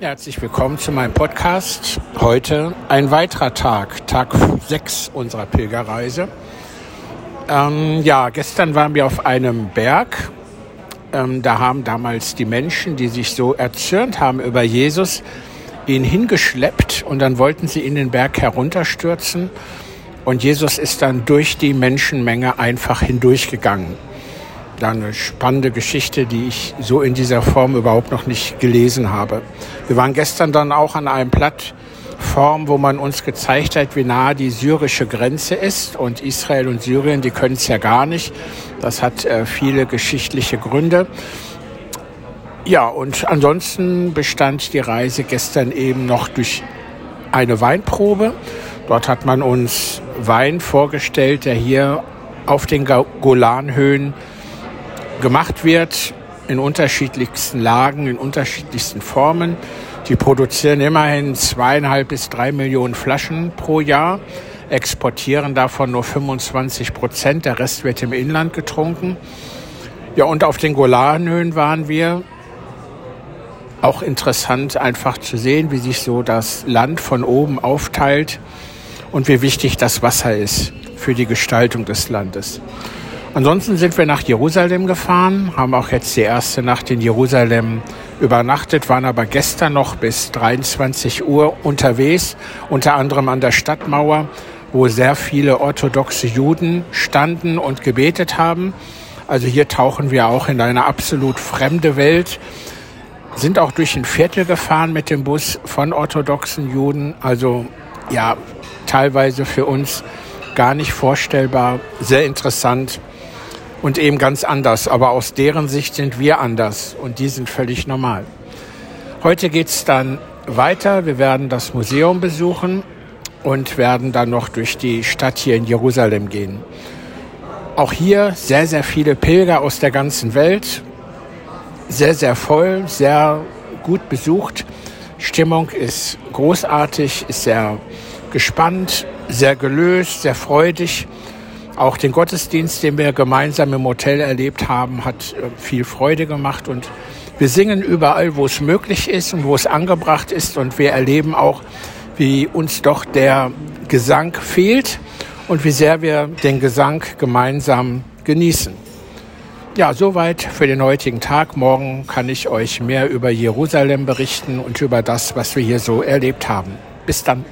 Herzlich willkommen zu meinem Podcast. Heute ein weiterer Tag, Tag 6 unserer Pilgerreise. Ähm, ja, gestern waren wir auf einem Berg. Ähm, da haben damals die Menschen, die sich so erzürnt haben über Jesus, ihn hingeschleppt und dann wollten sie ihn den Berg herunterstürzen. Und Jesus ist dann durch die Menschenmenge einfach hindurchgegangen da eine spannende Geschichte, die ich so in dieser Form überhaupt noch nicht gelesen habe. Wir waren gestern dann auch an einem Plattform, wo man uns gezeigt hat, wie nah die syrische Grenze ist. Und Israel und Syrien, die können es ja gar nicht. Das hat äh, viele geschichtliche Gründe. Ja, und ansonsten bestand die Reise gestern eben noch durch eine Weinprobe. Dort hat man uns Wein vorgestellt, der hier auf den Golanhöhen gemacht wird in unterschiedlichsten Lagen, in unterschiedlichsten Formen. Die produzieren immerhin zweieinhalb bis drei Millionen Flaschen pro Jahr, exportieren davon nur 25 Prozent, der Rest wird im Inland getrunken. Ja, und auf den Golanhöhen waren wir. Auch interessant einfach zu sehen, wie sich so das Land von oben aufteilt und wie wichtig das Wasser ist für die Gestaltung des Landes. Ansonsten sind wir nach Jerusalem gefahren, haben auch jetzt die erste Nacht in Jerusalem übernachtet, waren aber gestern noch bis 23 Uhr unterwegs, unter anderem an der Stadtmauer, wo sehr viele orthodoxe Juden standen und gebetet haben. Also hier tauchen wir auch in eine absolut fremde Welt, sind auch durch ein Viertel gefahren mit dem Bus von orthodoxen Juden. Also ja, teilweise für uns gar nicht vorstellbar, sehr interessant und eben ganz anders. Aber aus deren Sicht sind wir anders und die sind völlig normal. Heute geht's dann weiter. Wir werden das Museum besuchen und werden dann noch durch die Stadt hier in Jerusalem gehen. Auch hier sehr, sehr viele Pilger aus der ganzen Welt. Sehr, sehr voll, sehr gut besucht. Stimmung ist großartig, ist sehr gespannt, sehr gelöst, sehr freudig. Auch den Gottesdienst, den wir gemeinsam im Hotel erlebt haben, hat äh, viel Freude gemacht und wir singen überall, wo es möglich ist und wo es angebracht ist und wir erleben auch, wie uns doch der Gesang fehlt und wie sehr wir den Gesang gemeinsam genießen. Ja, soweit für den heutigen Tag. Morgen kann ich euch mehr über Jerusalem berichten und über das, was wir hier so erlebt haben. Bis dann.